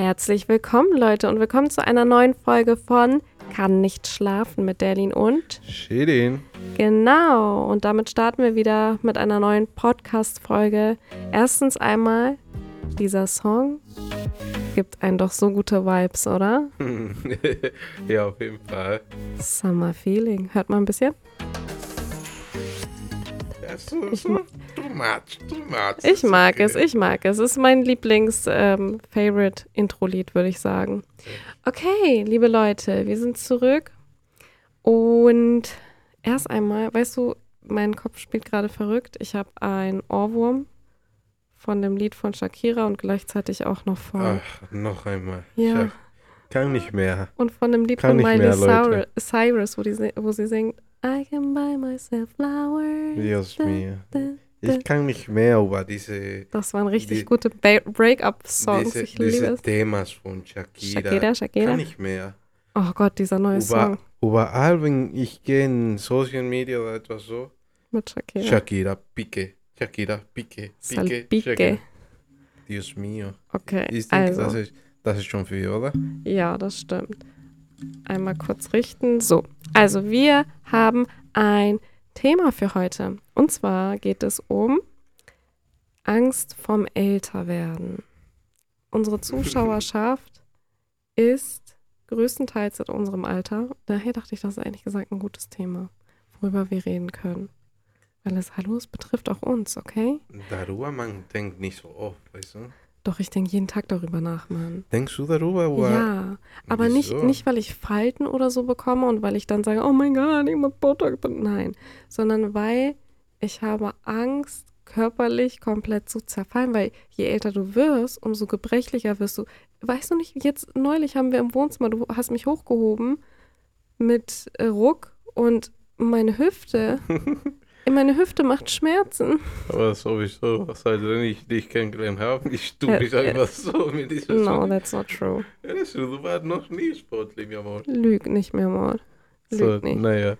Herzlich willkommen, Leute, und willkommen zu einer neuen Folge von Kann nicht schlafen mit Derlin und. Schädin. Genau, und damit starten wir wieder mit einer neuen Podcast-Folge. Erstens einmal, dieser Song gibt einen doch so gute Vibes, oder? ja, auf jeden Fall. Summer Feeling. Hört mal ein bisschen? So, Ich so too much, too much. Ich mag okay. es, ich mag es. Es ist mein Lieblings-Favorite-Intro-Lied, würde ich sagen. Okay, liebe Leute, wir sind zurück. Und erst einmal, weißt du, mein Kopf spielt gerade verrückt. Ich habe einen Ohrwurm von dem Lied von Shakira und gleichzeitig auch noch von. Ach, noch einmal. Ja. Kann nicht mehr. Und von dem Lied Kann von Miley mehr. Cyrus, wo, die, wo sie singt, I can buy myself flowers. Dios mío. Ich kann nicht mehr über diese, Das waren richtig Die- gute Break-up-Songs. diese, Ich liebe diese es. Themas von Shakira. Shakira, Shakira. Kann nicht mehr. Oh Gott, dieser neue Song Über, überall, wenn ich gehe in Social Media oder etwas so, mit Shakira. Shakira, Pique, Shakira, Pique, Pique, Salpique. Shakira. Dios mío. Okay, Ich denke, also, das, ist, das ist schon viel, oder? ja, das stimmt. Einmal kurz richten. So, also wir haben ein Thema für heute. Und zwar geht es um Angst vom Älterwerden. Unsere Zuschauerschaft ist größtenteils in unserem Alter. Daher dachte ich, das ist eigentlich gesagt ein gutes Thema, worüber wir reden können. Weil es, hallo, es betrifft auch uns, okay? Darüber, man denkt nicht so oft, weißt du? Doch, ich denke jeden Tag darüber nach, Mann. Denkst du darüber? Oder? Ja, aber nicht, Wieso? nicht, weil ich Falten oder so bekomme und weil ich dann sage, oh mein Gott, ich muss Botox. Nein, sondern weil ich habe Angst, körperlich komplett zu zerfallen, weil je älter du wirst, umso gebrechlicher wirst du. Weißt du nicht, jetzt neulich haben wir im Wohnzimmer, du hast mich hochgehoben mit äh, Ruck und meine Hüfte, meine Hüfte macht Schmerzen. Aber sowieso, seitdem ich dich kennengelernt habe, ich tue mich einfach so mit dieser No, Sache. that's not true. Ja, das, du warst noch nie sportlich, mein Amor. Lüg nicht mehr, Maud. Lüg So, nicht. naja.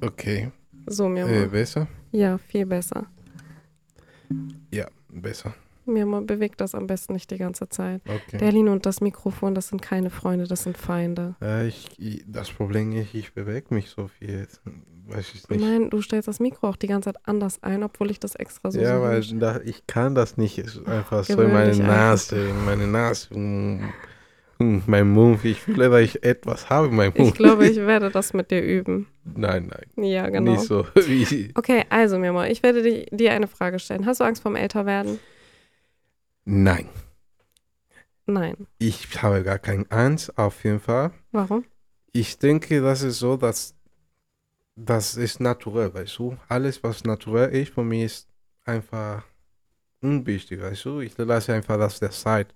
Okay, So, mir äh, besser? Ja, viel besser. Ja, besser. Mir bewegt das am besten nicht die ganze Zeit. Okay. Derlin und das Mikrofon, das sind keine Freunde, das sind Feinde. Ja, ich, das Problem ist, ich bewege mich so viel. Weiß ich nicht. Nein, du stellst das Mikro auch die ganze Zeit anders ein, obwohl ich das extra so ja, so weil da, ich kann das nicht ist einfach so Gewöhn in meine. Nase, in meine Nase, mein Mund. Ich fühle, dass ich etwas habe in meinem Mund. Ich glaube, ich werde das mit dir üben. Nein, nein, Ja, genau. nicht so. Wie, Okay, also Mirma, ich werde di- dir eine Frage stellen. Hast du Angst vorm Älterwerden? Nein, Nein. ich habe gar keine Angst, auf jeden Fall. Warum? Ich denke, das ist so, dass das ist naturell, weißt du? Alles, was naturell ist, für mich ist einfach unwichtig, weißt du? Ich lasse einfach, dass der Zeit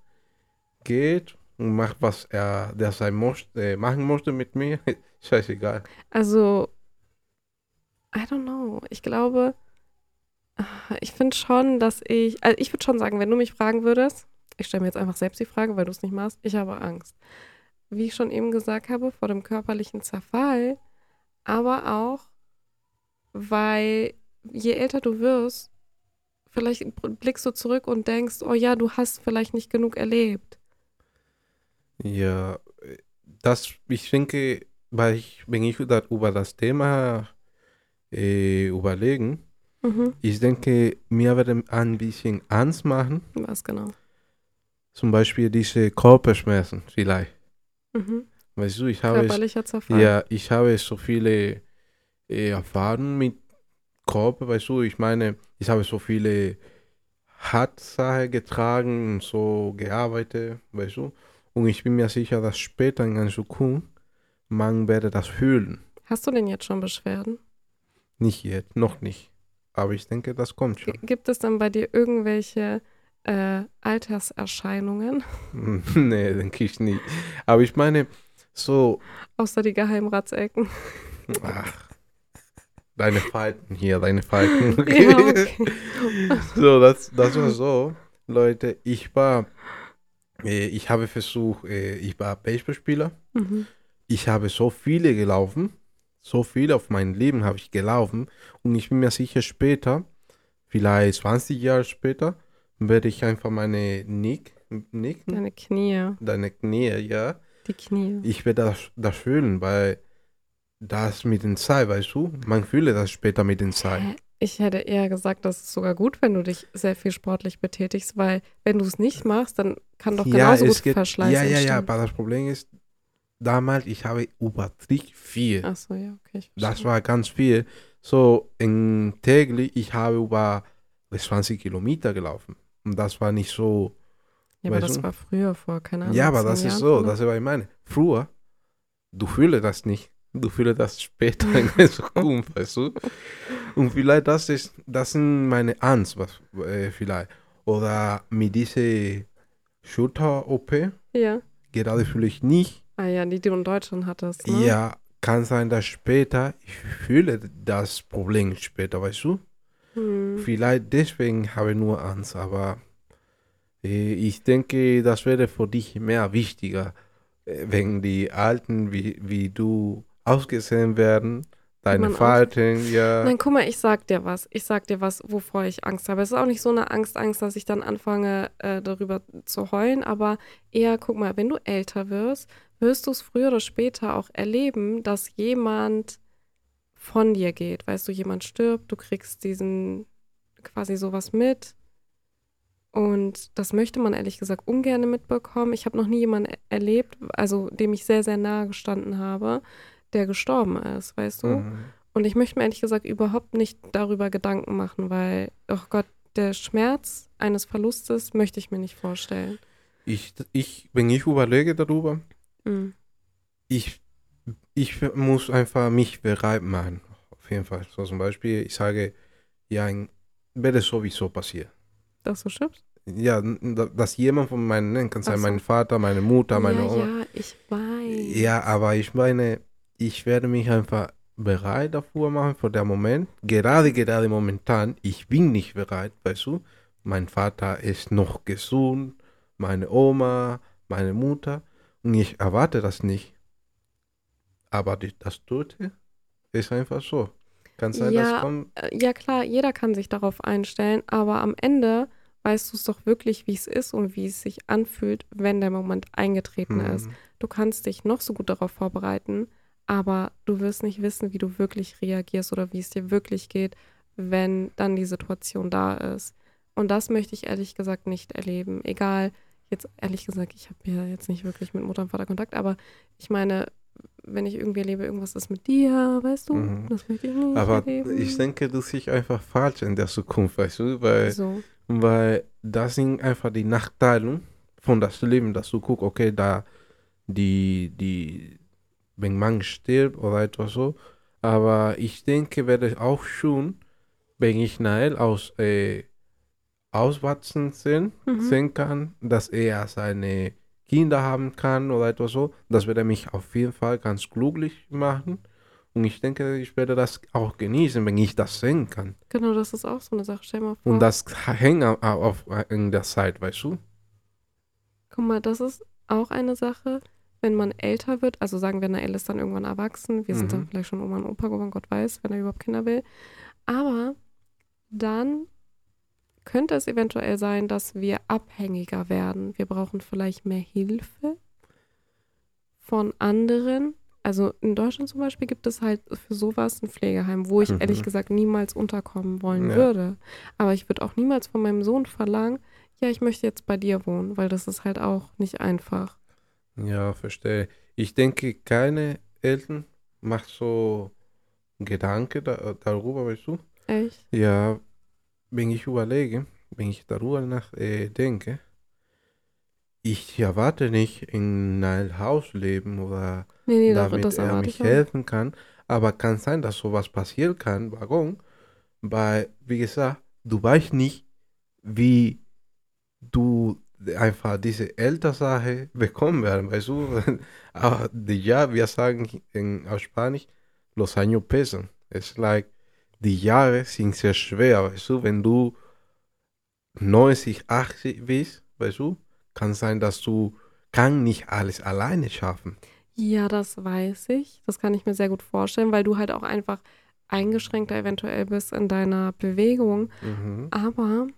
geht und macht, was er der sein möchte, äh, machen möchte mit mir. Scheißegal. Also, I don't know. Ich glaube, ich finde schon, dass ich, also ich würde schon sagen, wenn du mich fragen würdest, ich stelle mir jetzt einfach selbst die Frage, weil du es nicht machst, ich habe Angst. Wie ich schon eben gesagt habe, vor dem körperlichen Zerfall, aber auch, weil je älter du wirst, vielleicht blickst du zurück und denkst, oh ja, du hast vielleicht nicht genug erlebt. Ja, das, ich denke, weil ich, wenn ich über das Thema äh, überlegen, Mhm. ich denke, mir würde ein bisschen Angst machen, Was genau? zum Beispiel diese Körperschmerzen vielleicht. Mhm. Weißt du, ich habe Körperlicher Zerfall. ja, ich habe so viele äh, Erfahrungen mit Körper, weißt du, ich meine, ich habe so viele Hartsachen getragen und so gearbeitet, weißt du, und ich bin mir sicher, dass später in der Zukunft man werde das fühlen. Hast du denn jetzt schon Beschwerden? Nicht jetzt, noch nicht. Aber ich denke, das kommt schon. Gibt es denn bei dir irgendwelche äh, Alterserscheinungen, nee, denke ich nicht. Aber ich meine, so, außer die Geheimratsecken? ach, deine Falten hier, deine Falten. ja, okay. So, das, das war so, Leute, ich war, äh, ich habe versucht, äh, ich war Baseballspieler. Mhm. Ich habe so viele gelaufen, so viel auf mein Leben habe ich gelaufen und ich bin mir sicher später, vielleicht 20 Jahre später, werde ich einfach meine Nick, nicken? Deine Knie. Deine Knie, ja. Die Knie. Ich werde das, das fühlen, weil das mit den Zeit, weißt du, man fühle das später mit den Zeit. Ich hätte eher gesagt, das ist sogar gut, wenn du dich sehr viel sportlich betätigst, weil wenn du es nicht machst, dann kann doch genauso gut Verschleiß ja, ja, ja, entstehen. aber das Problem ist, damals, ich habe übertrieben viel. Ach so, ja, okay. Ich Das war ganz viel. So, in täglich, ich habe über 20 Kilometer gelaufen. Und das war nicht so. ja, aber das du? war früher vor, keine Ahnung. ja, aber das ist so, vielleicht. das ist, was ich meine. Früher, du fühlst das nicht. Du fühlst das später in der Zukunft, weißt du? Und vielleicht das ist, das sind meine Angst, was, äh, vielleicht. Oder mit dieser Schulter-OP, Ja. gerade fühle ich nicht. Ah ja, die du in Deutschland hattest, ne? Ja, kann sein, dass später, ich fühle das Problem später, weißt du? Hm. Vielleicht deswegen habe ich nur Angst, aber äh, ich denke, das wäre für dich mehr wichtiger, äh, wenn die Alten wie, wie du ausgesehen werden, deine Falten, ja. Nein, guck mal, ich sag dir was. Ich sag dir was, wovor ich Angst habe. Es ist auch nicht so eine Angst, Angst, dass ich dann anfange, äh, darüber zu heulen, aber eher, guck mal, wenn du älter wirst, wirst du es früher oder später auch erleben, dass jemand von dir geht. Weißt du, jemand stirbt, du kriegst diesen quasi sowas mit. Und das möchte man ehrlich gesagt ungern mitbekommen. Ich habe noch nie jemanden erlebt, also dem ich sehr, sehr nahe gestanden habe, der gestorben ist, weißt du? Mhm. Und ich möchte mir ehrlich gesagt überhaupt nicht darüber Gedanken machen, weil, oh Gott, der Schmerz eines Verlustes möchte ich mir nicht vorstellen. Ich, ich, wenn ich überlege darüber, Mhm. ich, ich muss einfach mich bereit machen. Auf jeden Fall. So zum Beispiel, ich sage, ja, wäre sowieso passieren. Dass du stirbst? Ja, dass jemand von meinen Nennen kann sein, so. mein Vater, meine Mutter, meine ja, Oma. ja, ich weiß. Ja, aber ich meine, ich werde mich einfach bereit dafür machen für den Moment. Gerade, gerade momentan, ich bin nicht bereit, weißt du. Mein Vater ist noch gesund, meine Oma, meine Mutter. Ich erwarte das nicht. Aber die, das Tote ist einfach so. Kann sein, Ja, das kommt. Äh, Ja, klar, jeder kann sich darauf einstellen, aber am Ende weißt du es doch wirklich, wie es ist und wie es sich anfühlt, wenn der Moment eingetreten ist. Mhm. Du kannst dich noch so gut darauf vorbereiten, aber du wirst nicht wissen, wie du wirklich reagierst oder wie es dir wirklich geht, wenn dann die Situation da ist. Und das möchte ich ehrlich gesagt nicht erleben. Egal, jetzt ehrlich gesagt, ich habe ja jetzt nicht wirklich mit Mutter und Vater Kontakt, aber ich meine, wenn ich irgendwie erlebe, irgendwas ist mit dir, weißt du, Mhm. das möchte ich nicht Aber erleben. ich denke, du siehst einfach falsch in der Zukunft, weißt du, weil so. Weil das sind einfach die Nachteile von das Leben, dass du guckst, okay, da die, die, wenn man stirbt oder etwas so. Aber ich denke, werde auch schon, wenn ich Nael aus äh, auswachsen sehen, Mhm. sehen kann, dass er seine Kinder haben kann oder etwas so, das würde mich auf jeden Fall ganz glücklich machen. Und ich denke, ich werde das auch genießen, wenn ich das sehen kann. Genau, das ist auch so eine Sache. Stell mal vor. Und das hängt au- auf, in der Zeit, weißt du? Guck mal, das ist auch eine Sache, wenn man älter wird, also sagen wir, Nael ist dann irgendwann erwachsen, wir sind Mhm. dann vielleicht schon Oma und Opa geworden, Gott weiß, wenn er überhaupt Kinder will. Aber dann könnte es eventuell sein, dass wir abhängiger werden. Wir brauchen vielleicht mehr Hilfe von anderen. Also in Deutschland zum Beispiel gibt es halt für sowas ein Pflegeheim, wo ich Mhm. ehrlich gesagt niemals unterkommen wollen Ja. würde. Aber ich würde auch niemals von meinem Sohn verlangen, ja, ich möchte jetzt bei dir wohnen, weil das ist halt auch nicht einfach. Ja, verstehe. Ich denke, keine Eltern macht so Gedanken da, darüber, weißt du? Echt? Ja, wenn ich überlege, wenn ich darüber nachdenke, ich erwarte nicht in einem Haus leben oder Nee, nee, damit das er mich helfen kann. Aber kann sein, dass sowas passieren kann. Warum? Weil, wie gesagt, du weißt nicht, wie du einfach diese Elternsache bekommen werden, weißt du? Aber ja, wir sagen in, auf Spanisch, los años pesan. Es like, die Jahre sind sehr schwer, weißt du? Wenn du 90, 80 bist, weißt du, kann sein, dass du kann nicht alles alleine schaffen. Ja, das weiß ich. Das kann ich mir sehr gut vorstellen, weil du halt auch einfach eingeschränkter eventuell bist in deiner Bewegung. Mhm. Aber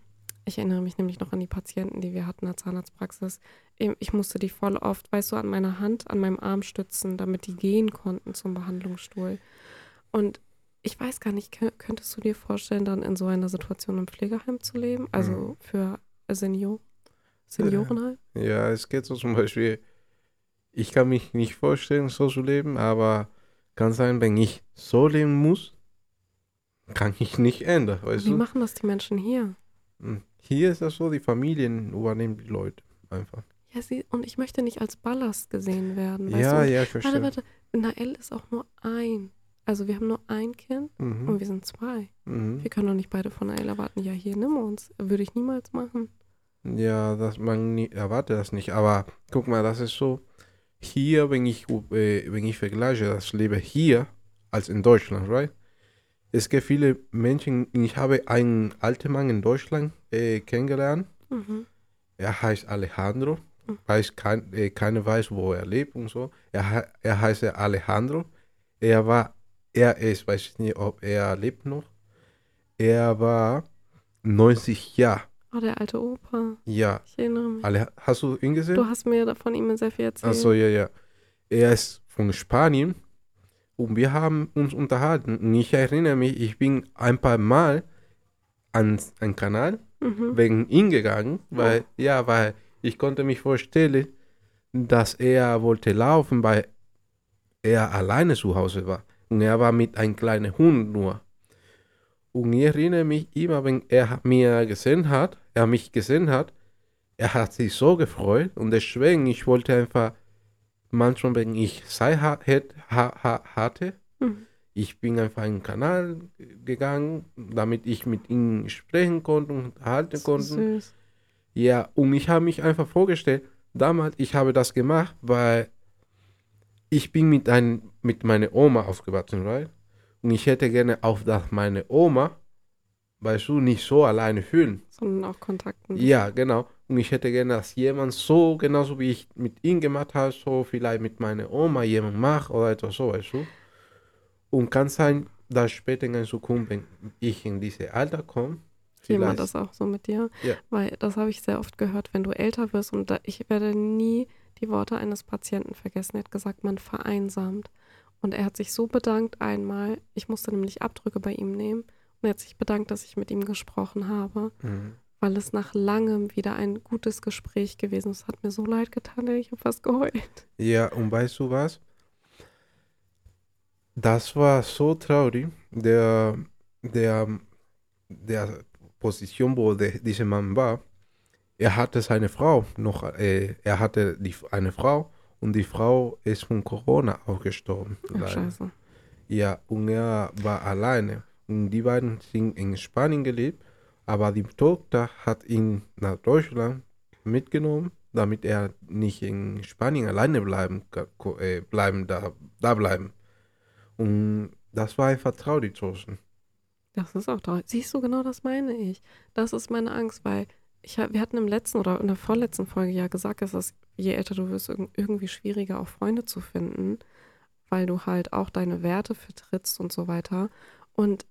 Ich erinnere mich nämlich noch an die Patienten, die wir hatten in der Zahnarztpraxis. Ich musste die voll oft, weißt du, an meiner Hand, an meinem Arm stützen, damit die gehen konnten zum Behandlungsstuhl. Und ich weiß gar nicht, kö- könntest du dir vorstellen, dann in so einer Situation im Pflegeheim zu leben? Also Mhm. für Senior, Seniorenheim? Ja, es geht so zum Beispiel, ich kann mich nicht vorstellen, so zu leben, aber kann sein, wenn ich so leben muss, kann ich nicht ändern, weißt Wie du? machen das die Menschen hier? Hm. Hier ist das so, die Familien übernehmen die Leute einfach. Ja, sie, und ich möchte nicht als Ballast gesehen werden. Ja, du? Ja, ich verstehe. Warte, warte. Nael ist auch nur ein. Also wir haben nur ein Kind und Mhm. wir sind zwei. Mhm. Wir können doch nicht beide von Nael erwarten. Ja, hier, nimm uns. Würde ich niemals machen. Ja, das man nie, erwartet das nicht. Aber guck mal, das ist so. Hier, wenn ich, äh, wenn ich vergleiche das Leben hier als in Deutschland, right? Es gibt viele Menschen, ich habe einen alten Mann in Deutschland äh, kennengelernt. Mhm. Er heißt Alejandro. Mhm. Weiß kein, äh, keiner weiß, wo er lebt und so. Er, er heißt Alejandro. Er war, er ist, weiß ich nicht, ob er lebt noch. Er war 90 Jahre. Oh, der alte Opa. Ja. Ich erinnere mich. Ale, hast du ihn gesehen? Du hast mir von ihm sehr viel erzählt. Achso, ja, ja. Er ist von Spanien und wir haben uns unterhalten. Und ich erinnere mich, ich bin ein paar Mal an einen Kanal Mhm. wegen ihm gegangen, weil, ja, weil ich konnte mich vorstellen, dass er wollte laufen, weil er alleine zu Hause war. Und er war mit einem kleinen Hund nur. Und ich erinnere mich immer, wenn er mir gesehen hat, er mich gesehen hat, er hat sich so gefreut und deswegen, ich wollte einfach, manchmal, wenn ich Zeit hatte, Mhm. ich bin einfach in den Kanal gegangen, damit ich mit ihm sprechen konnte und halten konnte. süß. Ja, und ich habe mich einfach vorgestellt, damals, ich habe das gemacht, weil ich bin mit, ein, mit meiner Oma aufgewachsen, right? Und ich hätte gerne auch, dass meine Oma, weißt du, nicht so alleine fühlen. Sondern auch Kontakten. Ja, genau. Und ich hätte gerne, dass jemand so, genauso wie ich mit ihm gemacht habe, so vielleicht mit meiner Oma jemand macht oder etwas so, weißt du? Und kann sein, dass später in der Zukunft, wenn ich in dieses Alter komme, Jemand das auch so mit dir. Ja. Weil das habe ich sehr oft gehört, wenn du älter wirst und da, ich werde nie die Worte eines Patienten vergessen. Er hat gesagt, man vereinsamt. Und er hat sich so bedankt einmal, ich musste nämlich Abdrücke bei ihm nehmen und er hat sich bedankt, dass ich mit ihm gesprochen habe, Mhm. weil es nach langem wieder ein gutes Gespräch gewesen ist. Es hat mir so leid getan, ich habe fast geheult. Ja, und weißt du was? Das war so traurig, der, der, der Position, wo der, dieser Mann war. Er hatte seine Frau noch, äh, er hatte die, eine Frau und die Frau ist von Corona auch gestorben. Ach, scheiße. Ja, und er war alleine. Und die beiden sind in Spanien gelebt, aber die Tochter hat ihn nach Deutschland mitgenommen, damit er nicht in Spanien alleine bleiben, äh, bleiben da, da bleiben. Und das war einfach traurig. Das ist auch traurig. Siehst du, genau das meine ich. Das ist meine Angst, weil ich, wir hatten im letzten oder in der vorletzten Folge ja gesagt, dass es, je älter du wirst, irg- irgendwie schwieriger auch Freunde zu finden, weil du halt auch deine Werte vertrittst und so weiter. Und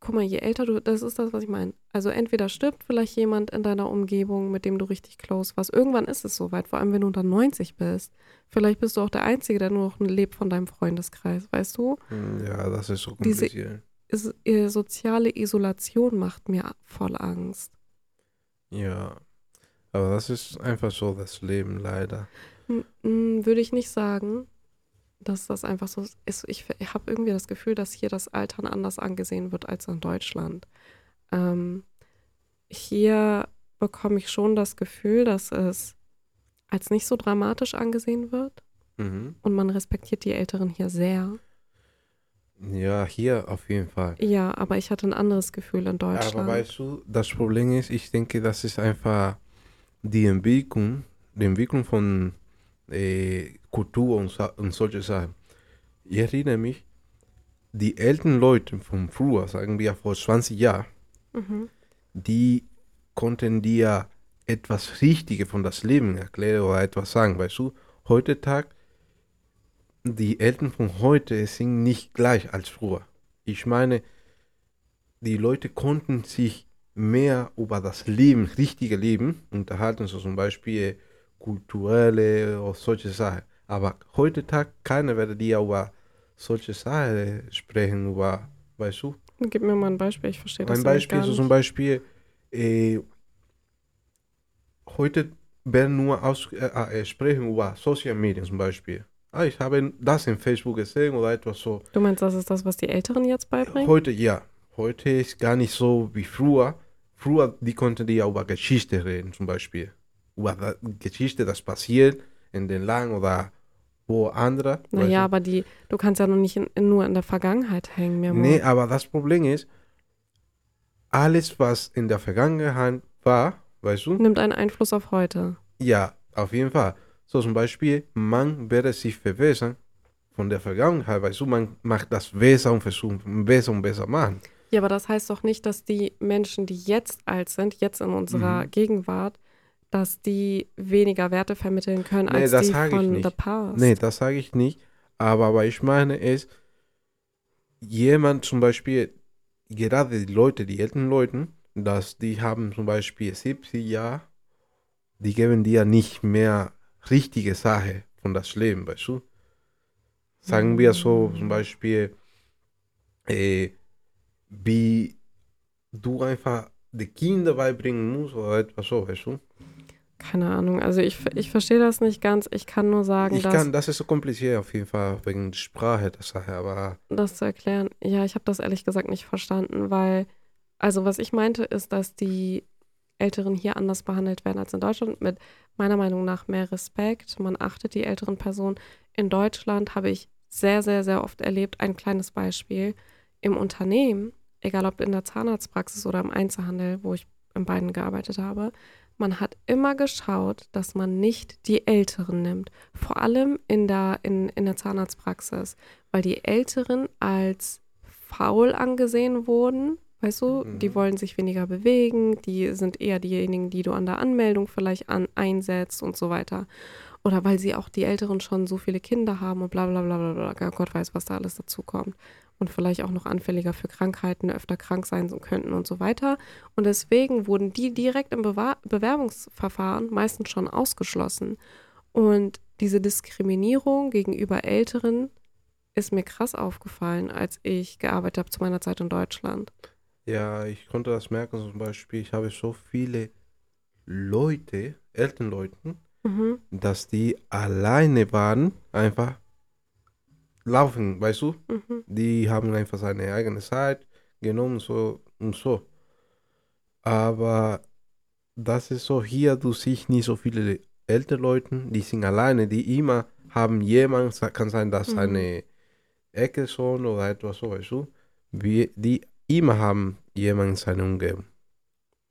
guck mal, je älter du, das ist das, was ich meine. Also entweder stirbt vielleicht jemand in deiner Umgebung, mit dem du richtig close warst. Irgendwann ist es soweit, vor allem wenn du unter 90 bist. Vielleicht bist du auch der Einzige, der nur noch lebt von deinem Freundeskreis, weißt du? Ja, das ist so Diese- kompliziert. ist, äh, soziale Isolation macht mir voll Angst. Ja, aber das ist einfach so das Leben, leider. M- Würde ich nicht sagen, dass das einfach so ist. Ich, ich habe irgendwie das Gefühl, dass hier das Altern anders angesehen wird als in Deutschland. Ähm, hier bekomme ich schon das Gefühl, dass es als nicht so dramatisch angesehen wird Mhm. und man respektiert die Älteren hier sehr. Ja, hier auf jeden Fall. Ja, aber ich hatte ein anderes Gefühl in Deutschland. Aber weißt du, das Problem ist, ich denke, das ist einfach die Entwicklung, die Entwicklung von äh, Kultur und, und solche Sachen. Ich erinnere mich, die älteren Leute von früher, sagen wir vor 20 Jahren, mhm. die konnten dir etwas Richtiges von das Leben erklären oder etwas sagen, weißt du. Heutzutage, die Eltern von heute sind nicht gleich als früher. Ich meine, die Leute konnten sich mehr über das Leben, richtige Leben unterhalten, so zum Beispiel kulturelle oder solche Sachen. Aber heutzutage keiner wird dir über solche Sachen sprechen, über, weißt du? Gib mir mal ein Beispiel, ich verstehe das Ein Beispiel, so zum Beispiel, äh, heute werden nur aus, äh, äh, sprechen über Social Media zum Beispiel. Ah, ich habe das in Facebook gesehen oder etwas so. Du meinst, das ist das, was die Älteren jetzt beibringen? Heute, ja. Heute ist gar nicht so wie früher. Früher, die konnten die ja über Geschichte reden, zum Beispiel. Über da- Geschichte, das passiert in den Land oder wo andere. Naja, aber die, du kannst ja noch nicht in, nur in der Vergangenheit hängen, mir Nee, aber das Problem ist, alles, was in der Vergangenheit war, weißt du, Nimmt einen Einfluss auf heute. ja, auf jeden Fall. So zum Beispiel, man werde sich verbessern von der Vergangenheit, weißt du, man macht das besser und versucht besser und besser machen. Ja, aber das heißt doch nicht, dass die Menschen, die jetzt alt sind, jetzt in unserer Mhm. Gegenwart, dass die weniger Werte vermitteln können Nee, als das die von the past. Nee, das sage ich nicht. Aber was ich meine ist, jemand zum Beispiel, gerade die Leute, die älteren Leute, dass die haben zum Beispiel 70 Jahre, die geben dir nicht mehr richtige Sache von das Leben, weißt du? Sagen wir so zum Beispiel, äh, wie du einfach die Kinder beibringen musst oder etwas so, weißt du? Keine Ahnung. Also ich, ich verstehe das nicht ganz. Ich kann nur sagen, Ich dass kann, das ist so kompliziert auf jeden Fall wegen der Sprache der Sache, aber das zu erklären. Ja, ich habe das ehrlich gesagt nicht verstanden, weil, also was ich meinte, ist, dass die Älteren hier anders behandelt werden als in Deutschland, mit meiner Meinung nach mehr Respekt. Man achtet die älteren Personen. In Deutschland habe ich sehr, sehr, sehr oft erlebt, ein kleines Beispiel. Im Unternehmen, egal ob in der Zahnarztpraxis oder im Einzelhandel, wo ich in beiden gearbeitet habe, man hat immer geschaut, dass man nicht die Älteren nimmt. Vor allem in der, in, in der Zahnarztpraxis, weil die Älteren als faul angesehen wurden. Weißt du, die Mhm. wollen sich weniger bewegen, die sind eher diejenigen, die du an der Anmeldung vielleicht an, einsetzt und so weiter. Oder weil sie auch die Älteren schon so viele Kinder haben und bla bla bla bla bla. Gar Gott weiß, was da alles dazu kommt. Und vielleicht auch noch anfälliger für Krankheiten, öfter krank sein könnten und so weiter. Und deswegen wurden die direkt im Bewa Bewerbungsverfahren meistens schon ausgeschlossen. Und diese Diskriminierung gegenüber Älteren ist mir krass aufgefallen, als ich gearbeitet habe zu meiner Zeit in Deutschland. Ja, ich konnte das merken, zum Beispiel, ich habe so viele Leute, älteren Leuten, Mhm. dass die alleine waren, einfach laufen, weißt du? Mhm. Die haben einfach seine eigene Zeit genommen, so und so. Aber das ist so, hier, du siehst nicht so viele ältere Leute, die sind alleine, die immer haben jemanden, kann sein, dass Mhm. eine Enkelsohn oder etwas so, weißt du? Wie, die immer haben jemanden in seiner Umgebung.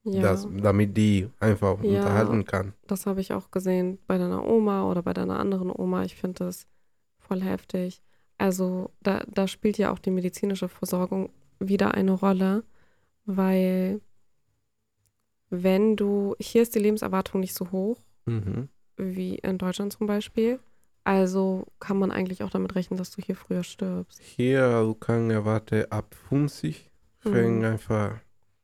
Ja, das, damit die einfach Ja. unterhalten kann. das habe ich auch gesehen bei deiner Oma oder bei deiner anderen Oma. Ich finde das voll heftig. Also da, da spielt ja auch die medizinische Versorgung wieder eine Rolle, weil wenn du, hier ist die Lebenserwartung nicht so hoch Mhm. wie in Deutschland zum Beispiel. Also kann man eigentlich auch damit rechnen, dass du hier früher stirbst. Hier, du kannst erwarten, ab 50 fängt Mhm. einfach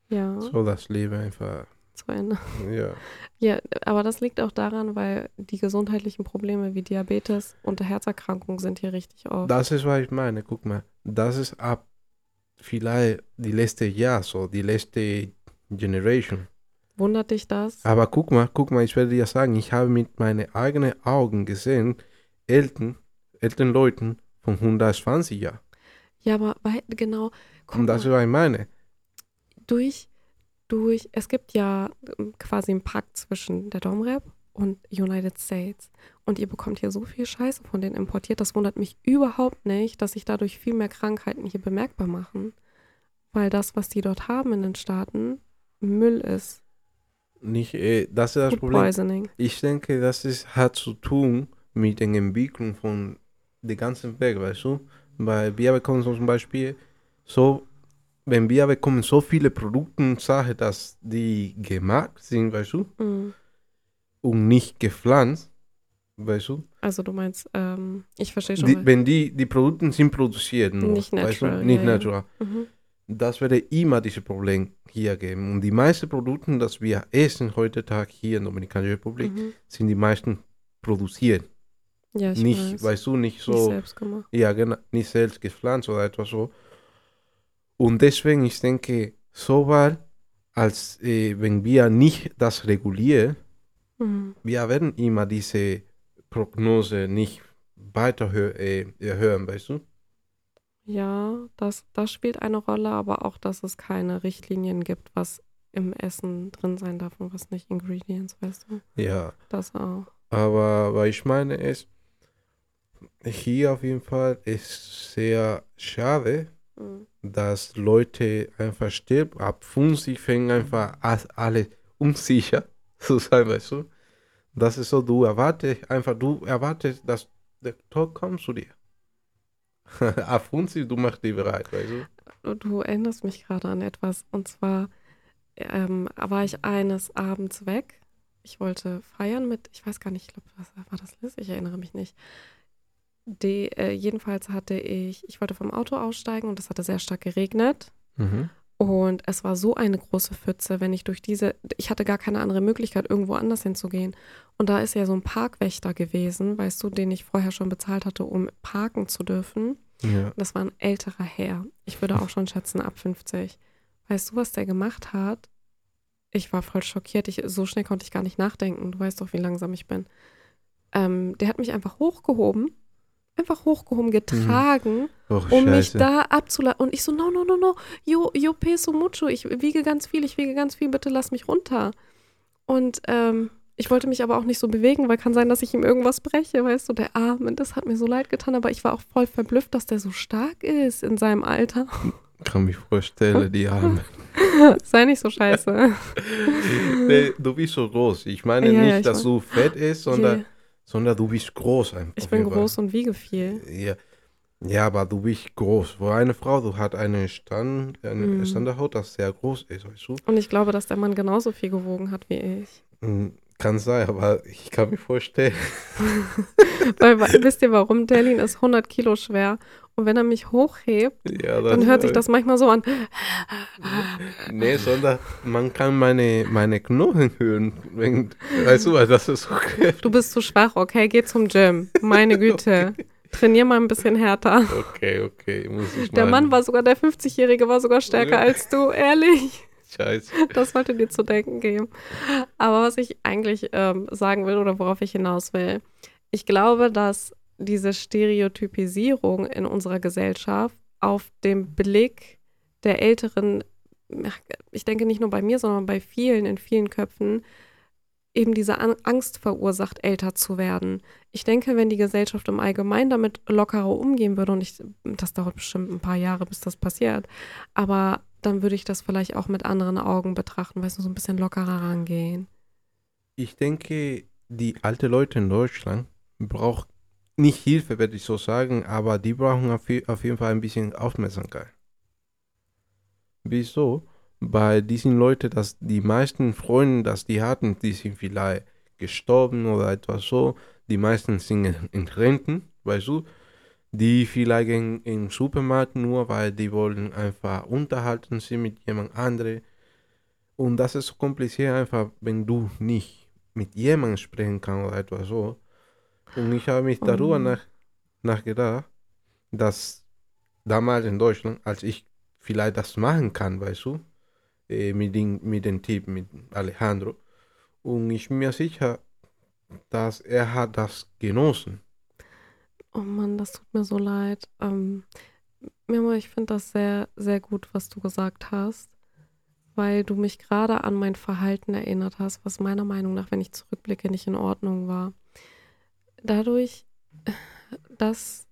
Ja, so das Leben einfach, zu Ende. ja. Ja, aber das liegt auch daran, weil die gesundheitlichen Probleme wie Diabetes und Herzerkrankungen sind hier richtig oft. Das ist, was ich meine. Guck mal, das ist ab vielleicht die letzte Jahr so, die letzte Generation. Wundert dich das? Aber guck mal, guck mal, ich werde dir sagen, ich habe mit meinen eigenen Augen gesehen, Eltern, älteren Leuten von 120 Jahren. Ja, aber weil, genau, Und das ist, was ich meine. durch, durch, es gibt ja ähm, quasi einen Pakt zwischen der Domrep und United States. Und ihr bekommt hier so viel Scheiße von denen importiert. Das wundert mich überhaupt nicht, dass sich dadurch viel mehr Krankheiten hier bemerkbar machen. Weil das, was die dort haben in den Staaten, Müll ist. Nicht, äh, das ist das Food Problem. Poisoning. Ich denke, das ist, hat zu tun mit der Entwicklung von der ganzen Welt, weißt du? Weil wir bekommen zum Beispiel so, wenn wir bekommen so viele Produkte und Sachen, dass die gemacht sind, weißt du, Mhm. und nicht gepflanzt, weißt du? Also du meinst, ähm, ich verstehe schon. Die, wenn die, die Produkte sind produziert, nur, Nicht weißt du? natural, Nicht ja, ja. natural. Mhm. das werde immer dieses Problem hier geben. Und die meisten Produkte, die wir essen heute Tag hier in der Dominikanischen Republik, Mhm. sind die meisten produziert. Ja, ich nicht, weiß. weißt du, nicht so. Nicht selbst gemacht. Ja, genau, nicht selbst gepflanzt oder etwas so. Und deswegen, ich denke, sobald, als äh, wenn wir nicht das regulieren, Mhm. wir werden immer diese Prognose nicht weiter hö äh, hören, weißt du? Ja, das, das spielt eine Rolle, aber auch, dass es keine Richtlinien gibt, was im Essen drin sein darf und was nicht Ingredients, weißt du? Ja, Das auch. aber was ich meine ist, hier auf jeden Fall ist sehr schade, Dass Leute einfach stirben. Ab 50 fängt einfach alle unsicher zu sein, weißt du? Das ist so, du erwartest einfach, du erwartest, dass der Tod kommt zu dir. Ab 50, du machst dich bereit, weißt du? Du erinnerst mich gerade an etwas. Und zwar ähm, war ich eines Abends weg. Ich wollte feiern mit, ich weiß gar nicht, ich glaube, was war das Liz? Ich erinnere mich nicht. Die, äh, jedenfalls hatte ich, ich wollte vom Auto aussteigen und es hatte sehr stark geregnet. Mhm. Und es war so eine große Pfütze, wenn ich durch diese, ich hatte gar keine andere Möglichkeit, irgendwo anders hinzugehen. Und da ist ja so ein Parkwächter gewesen, weißt du, den ich vorher schon bezahlt hatte, um parken zu dürfen. Ja. Das war ein älterer Herr. Ich würde auch schon schätzen, ab 50. Weißt du, was der gemacht hat? Ich war voll schockiert. Ich, so schnell konnte ich gar nicht nachdenken. Du weißt doch, wie langsam ich bin. Ähm, der hat mich einfach hochgehoben. Einfach hochgehoben, getragen, Och, um mich scheiße. da abzuladen. Und ich so, no, no, no, no. Yo, yo peso mucho. Ich wiege ganz viel, ich wiege ganz viel. Bitte lass mich runter. Und ähm, ich wollte mich aber auch nicht so bewegen, weil kann sein, dass ich ihm irgendwas breche, weißt du, der Arme, das hat mir so leid getan, aber ich war auch voll verblüfft, dass der so stark ist in seinem Alter. Kann mich vorstellen, die Arme. Sei nicht so scheiße. nee, du bist so groß. Ich meine Ja, ja, nicht, ich dass weiß. du fett bist, sondern, Yeah. Sondern du bist groß einfach. Ich bin groß und wiege viel. Ja. ja, aber du bist groß. Für eine Frau, du hast eine, Stand, eine Mhm. Standardhaut, das sehr groß ist, weißt du? Und ich glaube, dass der Mann genauso viel gewogen hat wie ich. Mm, Kann sein, aber ich kann mir vorstellen. Weil, wisst ihr warum? Derlin ist 100 Kilo schwer. Und wenn er mich hochhebt, Ja, dann hört sich das manchmal so an. Nee, sondern man kann meine, meine Knochen hören. Wenn, weißt du, weil das ist so kräftig. Du bist zu schwach, okay? Geh zum Gym. Meine Güte. Trainier mal ein bisschen härter. Okay, okay, muss ich Der Mann war sogar, der 50-Jährige war sogar stärker als du, ehrlich. Scheiße. Das sollte dir zu denken geben. Aber was ich eigentlich ähm, sagen will oder worauf ich hinaus will, ich glaube, dass diese Stereotypisierung in unserer Gesellschaft auf dem Blick der Älteren, ich denke nicht nur bei mir, sondern bei vielen, in vielen Köpfen, eben diese An Angst verursacht, älter zu werden. Ich denke, wenn die Gesellschaft im Allgemeinen damit lockerer umgehen würde, und ich, das dauert bestimmt ein paar Jahre, bis das passiert, aber dann würde ich das vielleicht auch mit anderen Augen betrachten, weißt du, so ein bisschen lockerer rangehen. Ich denke, die alten Leute in Deutschland brauchen nicht Hilfe, werde ich so sagen, aber die brauchen auf, auf jeden Fall ein bisschen Aufmerksamkeit. Wieso? Bei diesen Leuten, dass die meisten Freunde, dass die hatten, die sind vielleicht gestorben oder etwas so. Die meisten sind in, Renten, weißt du? Die vielleicht in, im Supermarkt nur, weil die wollen einfach unterhalten sind mit jemand anderem. Und das ist so kompliziert einfach, wenn du nicht mit jemandem sprechen kannst oder etwas so. Und ich habe mich darüber Oh. nach, nachgedacht, dass damals in Deutschland, als ich vielleicht das machen kann, weißt du, äh, mit, den, mit dem Typ, mit Alejandro, und ich bin mir sicher, dass er hat das genossen. Oh Mann, das tut mir so leid. Ähm, ich finde das sehr, sehr gut, was du gesagt hast, weil du mich gerade an mein Verhalten erinnert hast, was meiner Meinung nach, wenn ich zurückblicke, nicht in Ordnung war. Dadurch, dass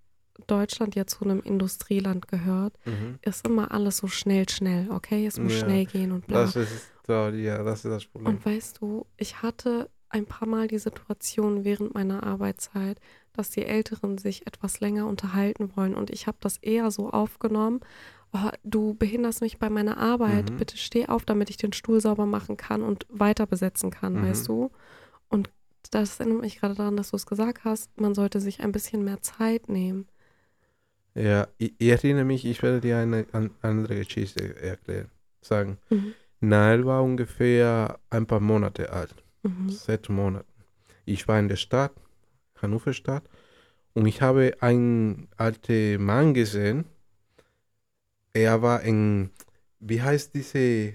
Deutschland ja zu einem Industrieland gehört, ist immer alles so schnell, schnell, okay? Es muss Ja, schnell gehen und bla. Das ist, ja, das ist das Problem. Und weißt du, ich hatte ein paar Mal die Situation während meiner Arbeitszeit, dass die Älteren sich etwas länger unterhalten wollen. Und ich habe das eher so aufgenommen, oh, du behinderst mich bei meiner Arbeit, Mhm. bitte steh auf, damit ich den Stuhl sauber machen kann und weiter besetzen kann, Mhm. weißt du? Und das erinnert mich gerade daran, dass du es gesagt hast, man sollte sich ein bisschen mehr Zeit nehmen. Ja, ich, ich erinnere mich, ich werde dir eine an, andere Geschichte erklären, sagen. Mhm. Nael war ungefähr ein paar Monate alt, Mhm. sechs Monate. Ich war in der Stadt, Hannover Stadt, und ich habe einen alten Mann gesehen. Er war in, wie heißt diese,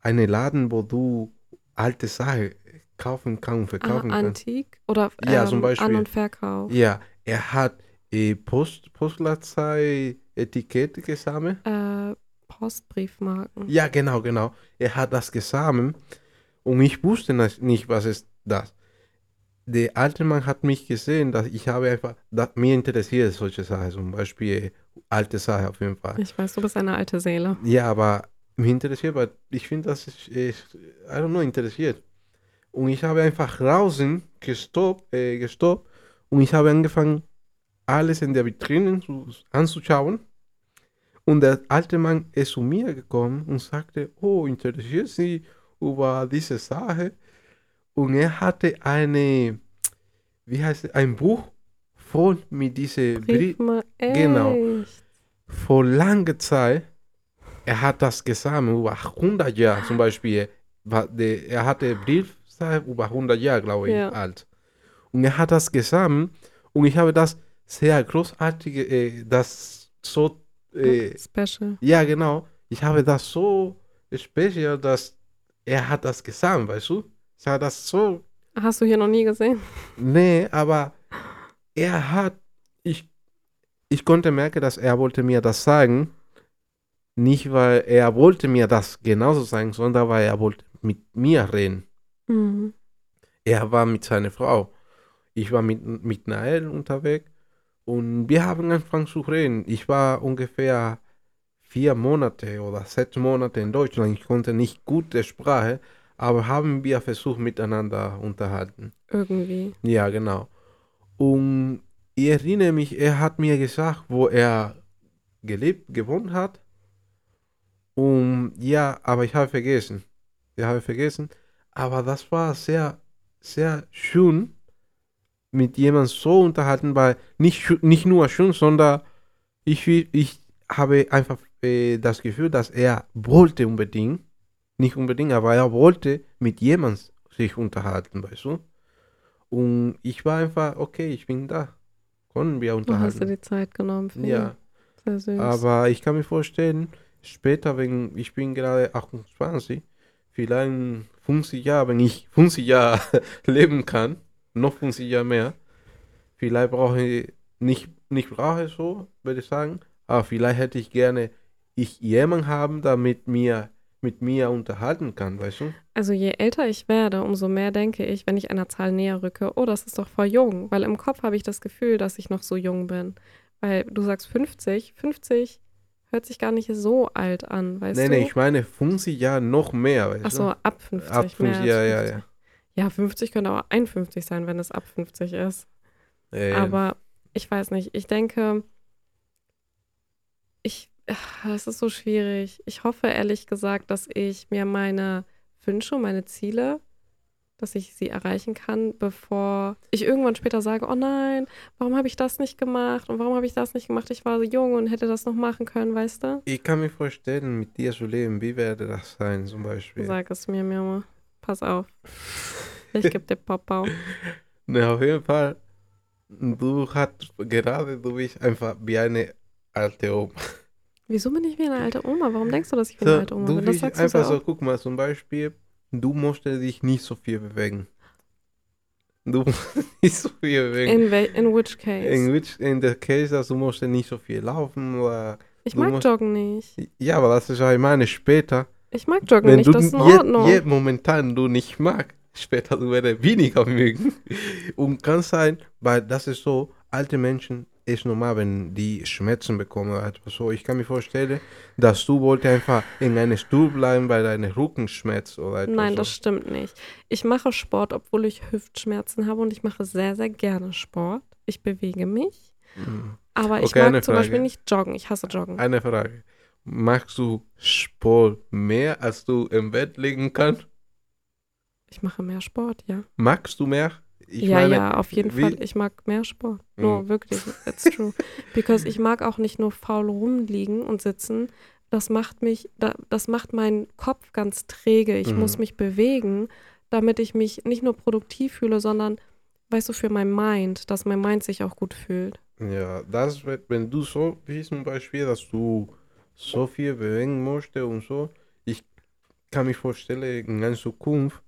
eine Laden, wo du alte Sachen kaufen kannst und Ah, verkaufen kannst. Antik oder Ja, ähm, zum Beispiel. An- und Verkauf. Ja, er hat äh, Post, Postleitzahl Etikette gesammelt. Äh, Postbriefmarken. Ja, genau, genau. Er hat das gesammelt und ich wusste nicht, was ist das. Der alte Mann hat mich gesehen, dass ich habe einfach, dass mir interessiert solche Sachen, zum Beispiel alte Sachen auf jeden Fall. Ich weiß, du bist eine alte Seele. Ja, aber mich interessiert, weil ich finde, das ist, ist, I don't know, interessiert. Und ich habe einfach draußen gestoppt, äh, gestoppt und ich habe angefangen, alles in der Vitrine zu, anzuschauen. Und der alte Mann ist zu mir gekommen und sagte, oh, interessiert Sie über diese Sache? Und er hatte eine, wie heißt es, ein Buch voll mit diese Brie Briefmarken. Genau. Vor langer Zeit, er hat das gesammelt, über 100 Jahre zum Beispiel. Er hatte Briefzeit über 100 Jahre, glaube ich, Ja. alt. Und er hat das gesammelt und ich habe das sehr großartige, äh, das so, äh, Special. ja genau, ich habe das so speziell, dass er hat das gesammelt, weißt du? Ich habe das so Hast du hier noch nie gesehen? Nee, aber er hat, ich, ich konnte merken, dass er wollte mir das sagen. Nicht, weil er wollte mir das genauso sagen, sondern weil er wollte mit mir reden. Mhm. Er war mit seiner Frau. Ich war mit, mit Nael unterwegs und wir haben angefangen zu reden. Ich war ungefähr vier Monate oder sechs Monate in Deutschland. Ich konnte nicht gute Sprache, aber haben wir versucht, miteinander unterhalten. Irgendwie. Ja, genau. Und ich erinnere mich, er hat mir gesagt, wo er gelebt, gewohnt hat. Und ja, aber ich habe vergessen. Ich habe vergessen. Aber das war sehr, sehr schön, mit jemandem so unterhalten, weil nicht, nicht nur schön, sondern ich, ich habe einfach äh, das Gefühl, dass er wollte unbedingt, nicht unbedingt, aber er wollte mit jemandem sich unterhalten, weißt du? Und ich war einfach, okay, ich bin da. Können wir Du hast unterhalten. die Zeit genommen für. Ja, Sehr süß. aber ich kann mir vorstellen, später, wenn ich bin gerade 28, vielleicht 50 Jahren, wenn ich 50 Jahre leben kann, noch 50 Jahre mehr, vielleicht brauche ich nicht, nicht brauche ich so, würde ich sagen, aber vielleicht hätte ich gerne ich jemanden haben, der mit mir, mit mir unterhalten kann, weißt du? Also je älter ich werde, umso mehr denke ich, wenn ich einer Zahl näher rücke, oh, das ist doch voll jung. Weil im Kopf habe ich das Gefühl, dass ich noch so jung bin. Weil du sagst 50, 50 hört sich gar nicht so alt an, weißt nee, du? nee, ich meine 50 Jahre noch mehr, weißt Achso, du? ab 50. Ab mehr 50, als ja, ja, 50. ja. Ja, 50 könnte auch 51 sein, wenn es ab 50 ist. Ähm, Aber ich weiß nicht, ich denke, ich, ach, es ist so schwierig. Ich hoffe ehrlich gesagt, dass ich mir meine Wünsche, meine Ziele, dass ich sie erreichen kann, bevor ich irgendwann später sage, oh nein, warum habe ich das nicht gemacht und warum habe ich das nicht gemacht? Ich war so jung und hätte das noch machen können, weißt du? Ich kann mir vorstellen, mit dir zu leben, wie werde das sein, zum Beispiel? Sag es mir, Mama. Pass auf. Ich gebe dir Popau. Na, auf jeden Fall, du hast gerade, du bist einfach wie eine alte Oma. Wieso bin ich wie eine alte Oma? Warum denkst du, dass ich wie So, eine alte Oma du bin? Das bist sagst du einfach so, guck mal, zum Beispiel, du musst dich nicht so viel bewegen. Du musst nicht so viel bewegen. In, in which case? In, which, in der Case, dass du musst nicht so viel laufen oder... ich mag musst- Joggen nicht. Ja, aber das ist auch, ich meine, später, Ich mag Joggen wenn nicht, du das ist in je, Ordnung. je, momentan du nicht magst, später du wirst weniger mögen. Und kann sein, weil das ist so, alte Menschen ist normal, wenn die Schmerzen bekommen so. Ich kann mir vorstellen, dass du wollte einfach in einem Stuhl bleiben, weil deine Rücken schmerzt oder etwas Nein, das stimmt nicht. Ich mache Sport, obwohl ich Hüftschmerzen habe und ich mache sehr, sehr gerne Sport. Ich bewege mich, Mhm. aber ich Okay, mag zum Beispiel Frage. nicht joggen. Ich hasse Joggen. Eine Frage. Magst du Sport mehr, als du im Bett liegen kannst? Ich mache mehr Sport, ja. Magst du mehr? Ich ja, meine, ja, auf jeden wie- Fall. Ich mag mehr Sport. No, Mhm. wirklich. It's true. Because ich mag auch nicht nur faul rumliegen und sitzen. Das macht mich, da, das macht meinen Kopf ganz träge. Ich Mhm. muss mich bewegen, damit ich mich nicht nur produktiv fühle, sondern, weißt du, für mein Mind, dass mein Mind sich auch gut fühlt. Ja, das wenn du so wie zum Beispiel, dass du so viel bewegen möchtest und so, ich kann mir vorstellen, in der Zukunft,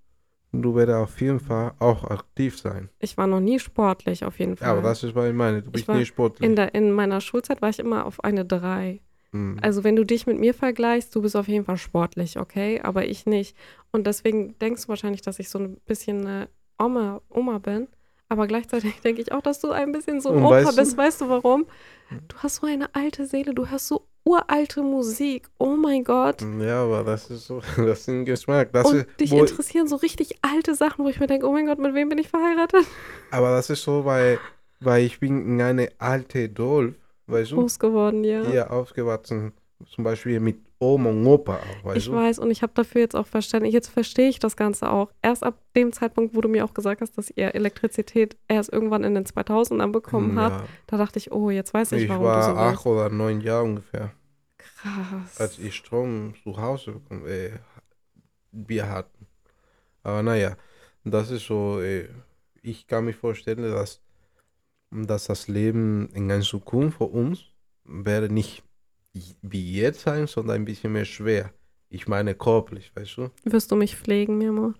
du wirst auf jeden Fall auch aktiv sein. Ich war noch nie sportlich, auf jeden Fall. Aber das ist, was ich meine, du bist nicht sportlich. in, der, in meiner Schulzeit war ich immer auf eine 3. Mhm. Also wenn du dich mit mir vergleichst, du bist auf jeden Fall sportlich, okay? Aber ich nicht. Und deswegen denkst du wahrscheinlich, dass ich so ein bisschen eine Oma, Oma bin. Aber gleichzeitig denke ich auch, dass du ein bisschen so ein Opa weißt du- bist. Weißt du warum? Du hast so eine alte Seele, du hörst so uralte Musik. Oh mein Gott. Ja, aber das ist so, das ist ein Geschmack. Das Und ist, dich interessieren so richtig alte Sachen, wo ich mir denke, oh mein Gott, mit wem bin ich verheiratet? aber das ist so, weil, weil ich bin in eine alte Dorf, weißt du, Groß geworden, ja. hier aufgewachsen, zum Beispiel mit Oma und Opa weißt Ich du. weiß und ich habe dafür jetzt auch verstanden, jetzt verstehe ich das Ganze auch. Erst ab dem Zeitpunkt, wo du mir auch gesagt hast, dass ihr Elektrizität erst irgendwann in den 2000ern bekommen Hm, habt, ja. da dachte ich, oh, jetzt weiß ich, Ich warum war du so bist. acht oder neun Jahre ungefähr, Krass. als ich Strom zu Hause bekommen, äh, wir hatten. Aber naja, das ist so, äh, ich kann mir vorstellen, dass, dass das Leben in der Zukunft für uns werde nicht wie jetzt sein, sondern ein bisschen mehr schwer. Ich meine körperlich, weißt du? Wirst du mich pflegen, Amor?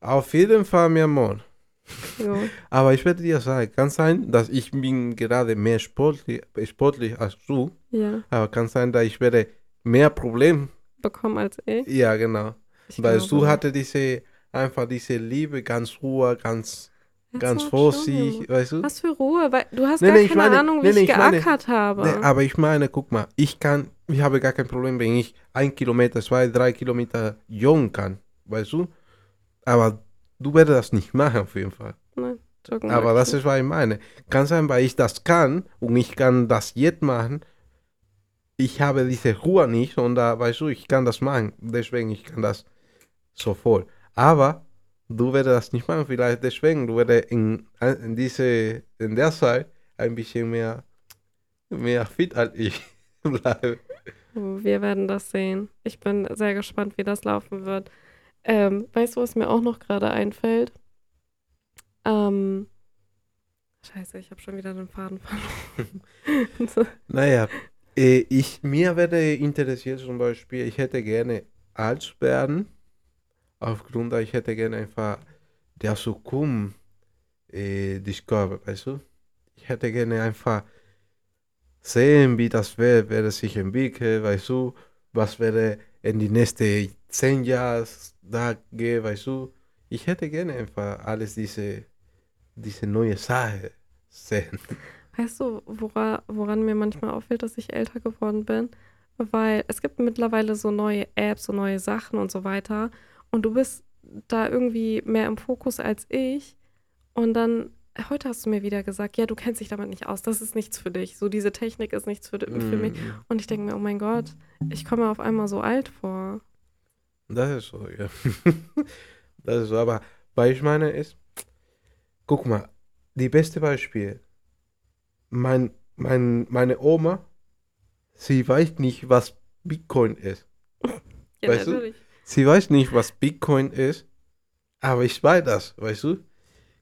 Auf jeden Fall, mi amor. Aber ich werde dir sagen, kann sein, dass ich bin gerade mehr sportlich, sportlich als du, Ja, aber kann sein, dass ich werde mehr Probleme. bekommen als ich. Ja, genau. ich Weil glaube. du hatte diese, einfach diese Liebe, ganz Ruhe, ganz, ganz so vorsichtig, weißt du? Was für Ruhe, weil du hast Nee, gar nee, keine meine- Ahnung, wie nee, ich ich meine- geackert habe. Aber ich meine, guck mal, ich kann, ich habe gar kein Problem, wenn ich ein Kilometer, zwei, drei Kilometer joggen kann, weißt du? Aber du wirst das nicht machen auf jeden Fall. Nein, joggen Aber das ist, was ich meine. Kann sein, weil ich das kann und ich kann das jetzt machen. Ich habe diese Ruhe nicht und da, weißt du, ich kann das machen. Deswegen, ich kann das sofort. Aber du wirst das nicht machen, vielleicht deswegen. Du wirst in, in, diese, in der Zeit ein bisschen mehr, mehr fit als ich bleiben. Wir werden das sehen. Ich bin sehr gespannt, wie das laufen wird. Ähm, weißt du, was mir auch noch gerade einfällt? Ähm, scheiße, ich habe schon wieder den Faden verloren. Naja, äh, ich, mir werde interessiert zum Beispiel, ich hätte gerne alt werden, aufgrund, ich hätte gerne einfach der Zukunft äh, discover, weißt du? Ich hätte gerne einfach sehen, wie das wäre, werde sich entwickeln, weißt du? Was werde in die nächsten zehn Jahre da gehen, weißt du? Ich hätte gerne einfach alles diese, diese neue Sache sehen. Weißt du, wora, woran mir manchmal auffällt, dass ich älter geworden bin? Weil es gibt mittlerweile so neue Apps, so neue Sachen und so weiter. Und du bist da irgendwie mehr im Fokus als ich. Und dann, heute hast du mir wieder gesagt, ja, du kennst dich damit nicht aus. Das ist nichts für dich. So, diese Technik ist nichts für, für mich. Mm. Und ich denke mir, oh mein Gott, ich komme auf einmal so alt vor. Das ist so, ja. das ist so, aber weil ich meine ist, guck mal, die beste Beispiel, mein, mein, meine Oma, sie weiß nicht, was Bitcoin ist. Ja, Weißt du? Sie weiß nicht, was Bitcoin ist, aber ich weiß das, weißt du?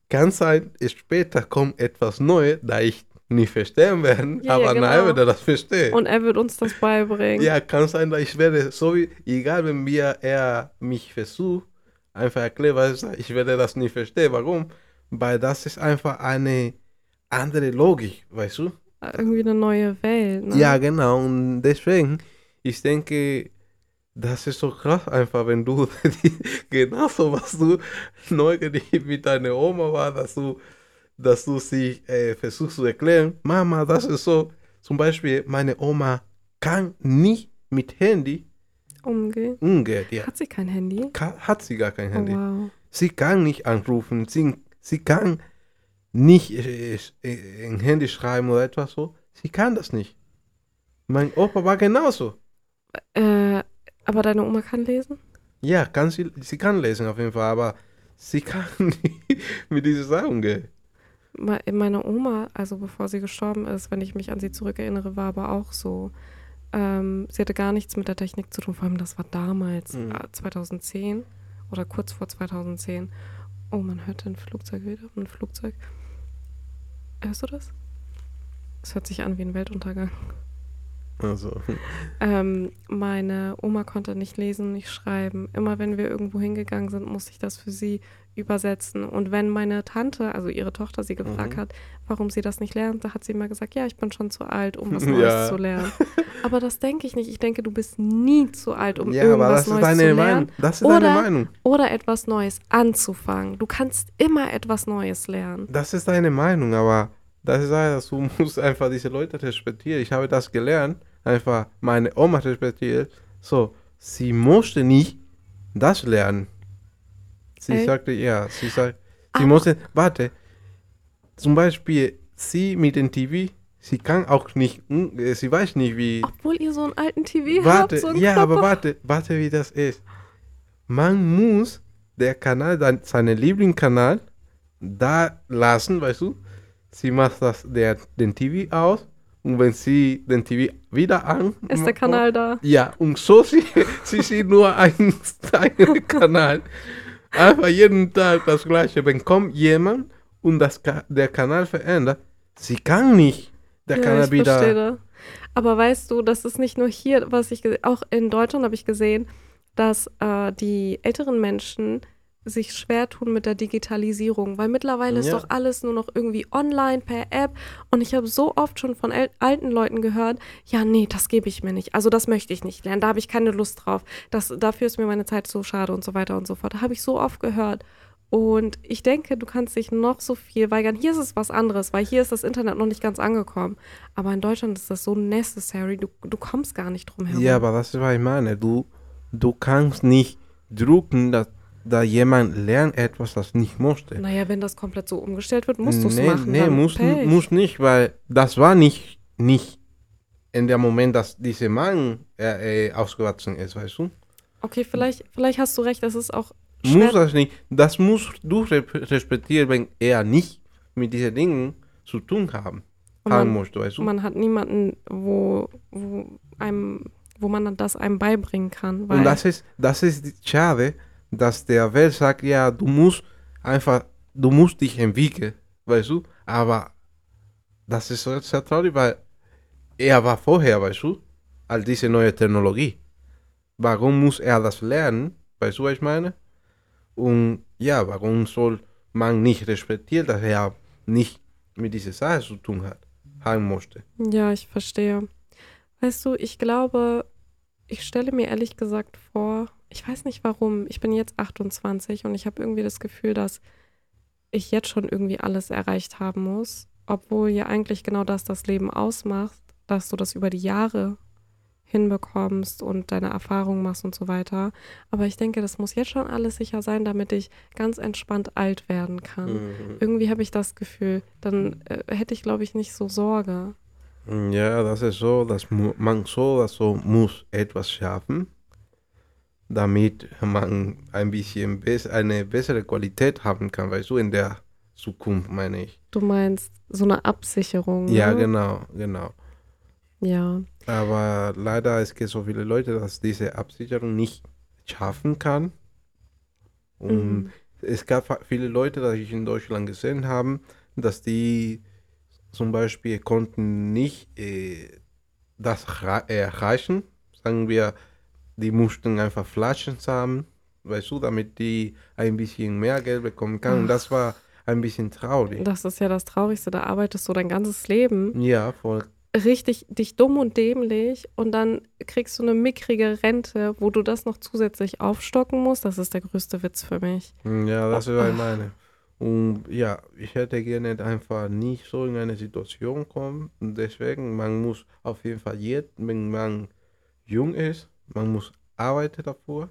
Kann sein, später kommt etwas Neues, da ich nicht verstehen werde, Ja, ja, aber nein, genau. werde das verstehen. Und er wird uns das beibringen. Ja, kann sein, dass ich werde, so wie, egal wenn mir er mich versucht, einfach erklären, ich werde das nicht verstehen. Warum? Weil das ist einfach eine andere Logik, weißt du? Irgendwie eine neue Welt. Ne? Ja, genau. Und deswegen, ich denke, das ist so krass einfach, wenn du genauso was du neugierig mit deiner Oma war, dass du, dass du sie äh, versuchst zu erklären. Mama, das ist so. Zum Beispiel, meine Oma kann nicht mit Handy Umgehen. umgehen. Ja. Hat sie kein Handy? Ka- Hat sie gar kein Oh, Handy. wow. Sie kann nicht anrufen, sie, sie kann nicht äh, äh, ein Handy schreiben oder etwas so. Sie kann das nicht. Mein Opa war genauso. Äh, aber deine Oma kann lesen? Ja, kann sie, sie kann lesen auf jeden Fall, aber sie kann nicht mit diesen Sachen umgehen. Me- Meine Oma, also bevor sie gestorben ist, wenn ich mich an sie zurückerinnere, war aber auch so. Ähm, sie hatte gar nichts mit der Technik zu tun, vor allem das war damals, Mhm. äh, 2010 oder kurz vor 2010. Oh, man hört ein Flugzeug wieder, ein Flugzeug. Hörst du das? Es hört sich an wie ein Weltuntergang. Also, Ähm, meine Oma konnte nicht lesen, nicht schreiben. Immer wenn wir irgendwo hingegangen sind, musste ich das für sie übersetzen. Und wenn meine Tante, also ihre Tochter, sie gefragt Mhm. hat, warum sie das nicht lernt, da hat sie immer gesagt, ja, ich bin schon zu alt, um was Neues Ja. zu lernen. Aber das denke ich nicht. Ich denke, du bist nie zu alt, um ja, irgendwas Neues zu lernen Meinung. Das ist Oder- deine Meinung. oder etwas Neues anzufangen. Du kannst immer etwas Neues lernen. Das ist deine Meinung, aber das ist einfach, du musst einfach diese Leute respektieren. Ich habe das gelernt, einfach meine Oma respektiert. So, sie musste nicht das lernen. Sie Echt? sagte, ja, sie sagt, sie Aber- musste, warte, zum Beispiel sie mit dem TV, sie kann auch nicht, äh, sie weiß nicht, wie, Obwohl ihr so einen alten TV warte, habt, so ja, Knopf. aber warte, warte, wie das ist. Man muss der Kanal, seinen Lieblingskanal, da lassen, weißt du? Sie macht das, der, den TV aus und wenn sie den TV wieder an... Ist der Kanal da? Ja, und so sie, sie sieht nur einen, einen Kanal. Einfach jeden Tag das Gleiche. Wenn kommt jemand und das, der Kanal verändert, sie kann nicht der ja, Kanal verstehe wieder... das. Aber weißt du, das ist nicht nur hier, was ich auch in Deutschland habe ich gesehen, dass äh, die älteren Menschen sich schwer tun mit der Digitalisierung, weil mittlerweile ist Ja. doch alles nur noch irgendwie online per App und ich habe so oft schon von alten Leuten gehört, ja, nee, das gebe ich mir nicht. Also das möchte ich nicht lernen, da habe ich keine Lust drauf. Das, dafür ist mir meine Zeit so schade und so weiter und so fort. Habe ich so oft gehört. Und ich denke, du kannst dich noch so viel weigern. Hier ist es was anderes, weil hier ist das Internet noch nicht ganz angekommen. Aber in Deutschland ist das so necessary, du, du kommst gar nicht drum herum. Ja, aber das ist, was ich meine. Du, du kannst nicht drucken, dass da jemand lernt etwas, das nicht musste. Naja, wenn das komplett so umgestellt wird, musst du es nee, machen. Nee, dann muss, muss nicht, weil das war nicht, nicht in dem Moment, dass dieser Mann äh, äh, ausgewachsen ist, weißt du? Okay, vielleicht, vielleicht hast du recht, das ist auch schwer. Muss das nicht. Das musst du re- respektieren, wenn er nicht mit diesen Dingen zu tun haben, man- musste, weißt du? Man hat niemanden, wo, wo einem, wo man das einem beibringen kann. Und das ist, das ist schade, dass der Welt sagt, ja, du musst einfach, du musst dich entwickeln, weißt du? Aber das ist so sehr traurig, weil er war vorher, weißt du, als diese neue Technologie. Warum muss er das lernen? Weißt du, was ich meine? Und ja, warum soll man nicht respektieren, dass er nicht mit dieser Sache zu tun hat, haben musste? Ja, ich verstehe. Weißt du, ich glaube, ich stelle mir ehrlich gesagt vor, ich weiß nicht warum, ich bin jetzt 28 und ich habe irgendwie das Gefühl, dass ich jetzt schon irgendwie alles erreicht haben muss, obwohl ja eigentlich genau das das Leben ausmacht, dass du das über die Jahre hinbekommst und deine Erfahrungen machst und so weiter. Aber ich denke, das muss jetzt schon alles sicher sein, damit ich ganz entspannt alt werden kann. Mhm. Irgendwie habe ich das Gefühl, dann äh, hätte ich, glaube ich, nicht so Sorge. Ja, das ist so, dass man so oder so muss etwas schaffen, damit man ein bisschen bess eine bessere Qualität haben kann, weißt du, in der Zukunft, meine ich. Du meinst so eine Absicherung. Ja, ne? genau, genau. Ja, Aber leider es gibt so viele Leute, dass diese Absicherung nicht schaffen kann. Und Mhm. es gab viele Leute, die ich in Deutschland gesehen habe, dass die zum Beispiel konnten nicht äh, das erreichen. Sagen wir, die mussten einfach Flaschen haben, weißt du, damit die ein bisschen mehr Geld bekommen kann. Und das war ein bisschen traurig. das ist ja das Traurigste. Da arbeitest du dein ganzes Leben Ja, voll. richtig dich dumm und dämlich und dann kriegst du eine mickrige Rente, wo du das noch zusätzlich aufstocken musst. Das ist der größte Witz für mich. Ja, das ist, was ich meine. Und ja, ich hätte gerne einfach nicht so in eine Situation kommen. Und deswegen, man muss auf jeden Fall jetzt, wenn man jung ist, man muss arbeiten davor.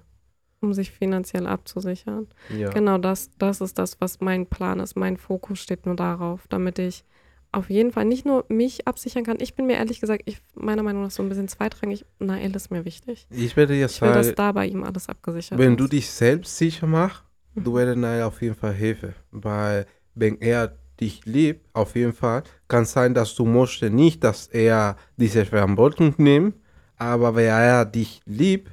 Um sich finanziell abzusichern. Ja. Genau das, das ist das, was mein Plan ist. Mein Fokus steht nur darauf, damit ich auf jeden Fall nicht nur mich absichern kann. Ich bin mir ehrlich gesagt, ich, meiner Meinung nach so ein bisschen zweitrangig. Nael ist mir wichtig. Ich werde jetzt Ich will, dass sagen, da bei ihm alles abgesichert wenn ist. du dich selbst sicher machst, du wirst Nein auf jeden Fall helfen. Weil wenn er dich liebt, auf jeden Fall, kann sein, dass du musst nicht, dass er diese Verantwortung nimmt, aber wenn er dich liebt,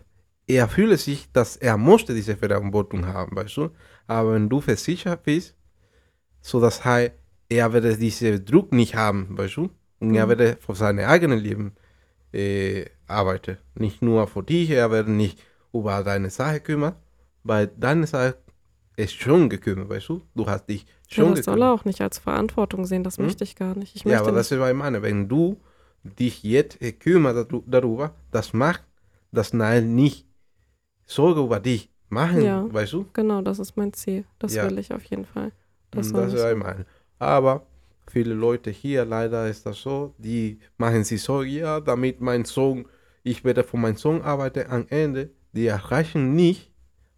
er fühlt sich, dass er musste diese Verantwortung haben, weißt du? Aber wenn du versichert bist, so das heißt, er wird diesen Druck nicht haben, weißt du? Und er Mhm. wird für sein eigenes Leben äh, arbeiten. Nicht nur für dich, er wird nicht über deine Sache kümmern, weil deine Sache ist schon gekümmert, weißt du? Du hast dich Ja, schon das soll er auch nicht als Verantwortung sehen, das Hm? möchte ich gar nicht. Ich Ja, aber das nicht. ist, was ich meine. Wenn du dich jetzt äh, kümmerst daru- darüber, das macht, dass Nein nicht Sorge über dich machen, Ja. weißt du? Genau, das ist mein Ziel. Das Ja. will ich auf jeden Fall. Das Das, soll das ist, meine. Aber viele Leute hier, leider ist das so, die machen sich Sorge, ja, damit mein Sohn, ich werde von meinem Sohn arbeiten am Ende, die erreichen nicht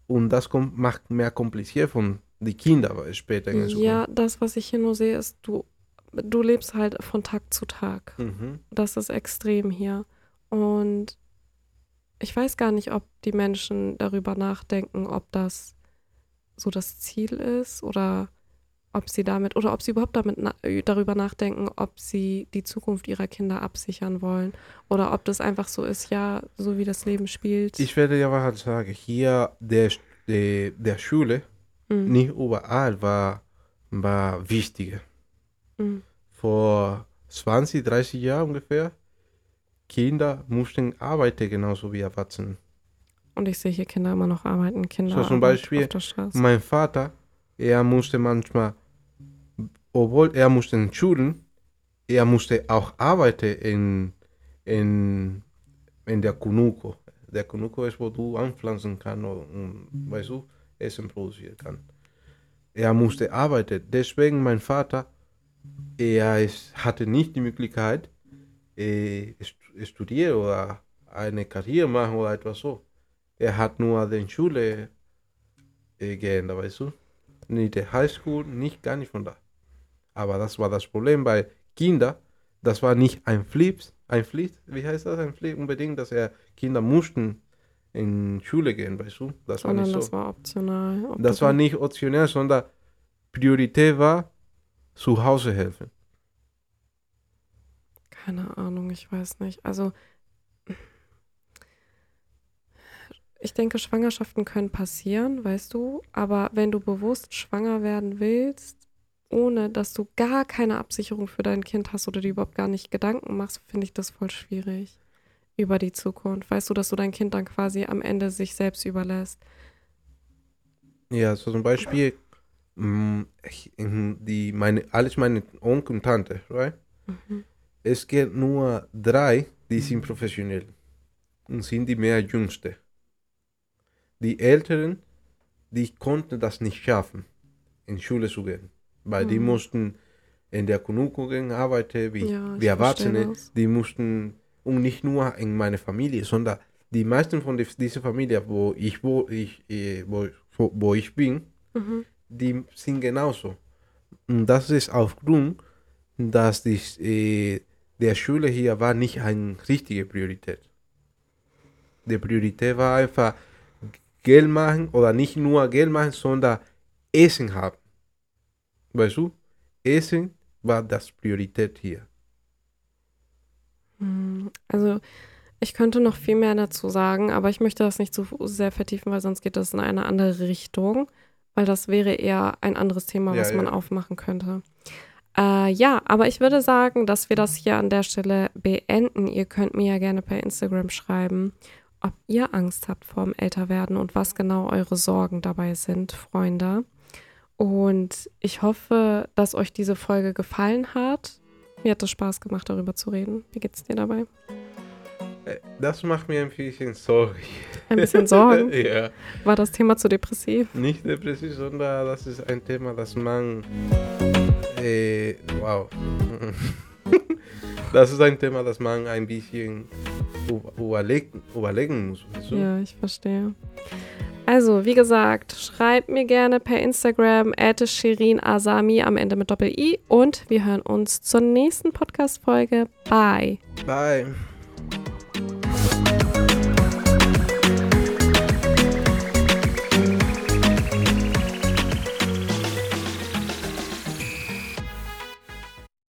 und das kommt, macht mehr kompliziert von die Kinder weil später in der Ja, das, was ich hier nur sehe, ist, du, du lebst halt von Tag zu Tag. Mhm. Das ist extrem hier. Und ich weiß gar nicht, ob die Menschen darüber nachdenken, ob das so das Ziel ist oder ob sie damit oder ob sie überhaupt damit na darüber nachdenken, ob sie die Zukunft ihrer Kinder absichern wollen oder ob das einfach so ist, ja, so wie das Leben spielt. Ich werde ja was sagen, hier der, der, der Schule, Mm, nicht überall war, war wichtiger. Mm. Vor 20, 30 Jahren ungefähr, Kinder mussten arbeiten, genauso wie Erwachsene. Und ich sehe hier Kinder immer noch arbeiten, Kinder So zum Beispiel auf der Straße. Mein Vater, er musste manchmal, obwohl er musste in Schulen, er musste auch arbeiten in, in, in der Kunuko. Der Kunuko ist, wo du anpflanzen kannst und, weißt du, Essen produzieren kann. Er musste arbeiten. Deswegen mein Vater, er ist, hatte nicht die Möglichkeit, äh, stu- studieren oder eine Karriere machen oder etwas so. Er hat nur den Schule äh, geändert, weißt du? Nicht der Highschool, nicht gar nicht von da. Aber das war das Problem bei Kindern. Das war nicht ein Pflicht, ein Pflicht, wie heißt das, ein Pflicht unbedingt, dass er Kinder mussten in Schule gehen, weißt du? Das war Sondern nicht so. das war optional. Ob Das du- war nicht optional, sondern Priorität war zu Hause helfen. Keine Ahnung, ich weiß nicht. Also, ich denke, Schwangerschaften können passieren, weißt du, aber wenn du bewusst schwanger werden willst, ohne dass du gar keine Absicherung für dein Kind hast oder dir überhaupt gar nicht Gedanken machst, finde ich das voll schwierig über die Zukunft. Weißt du, dass du dein Kind dann quasi am Ende sich selbst überlässt. Ja, so zum Beispiel, die, meine, alles meine Onkel und Tante, right? Mhm. Es gibt nur drei, die sind professionell und sind die mehr Jüngste. Die Älteren, die konnten das nicht schaffen, in Schule zu gehen, weil die Mhm. mussten in der Kunuko gehen, arbeiten, wie, Ja, wie Erwachsene, das. die mussten, und nicht nur in meine Familie, sondern die meisten von die- dieser Familie, wo ich, wo ich, wo, wo ich bin, Mhm. Die sind genauso. Und das ist aufgrund, dass die, äh, der Schule hier war nicht eine richtige Priorität. Die Priorität war einfach Geld machen oder nicht nur Geld machen, sondern Essen haben. Weißt du? Essen war das Priorität hier. Hm, Also, ich könnte noch viel mehr dazu sagen, aber ich möchte das nicht zu sehr vertiefen, weil sonst geht das in eine andere Richtung, weil das wäre eher ein anderes Thema, Ja, was man ja. aufmachen könnte. Äh, ja, aber ich würde sagen, dass wir das hier an der Stelle beenden. Ihr könnt mir ja gerne per Instagram schreiben, ob ihr Angst habt vorm Älterwerden und was genau eure Sorgen dabei sind, Freunde. Und ich hoffe, dass euch diese Folge gefallen hat. Mir hat es Spaß gemacht, darüber zu reden. Wie geht's dir dabei? Äh, Das macht mir ein bisschen Sorge. Ein bisschen Sorgen. ja. War das Thema zu depressiv? Nicht depressiv, sondern das ist ein Thema, das man. Äh, wow. Das ist ein Thema, das man ein bisschen über- überlegen, überlegen muss. du? Ja, ich verstehe. Also, wie gesagt, schreibt mir gerne per Instagram Shirin Asami am Ende mit Doppel-I und wir hören uns zur nächsten Podcast-Folge. Bye. Bye.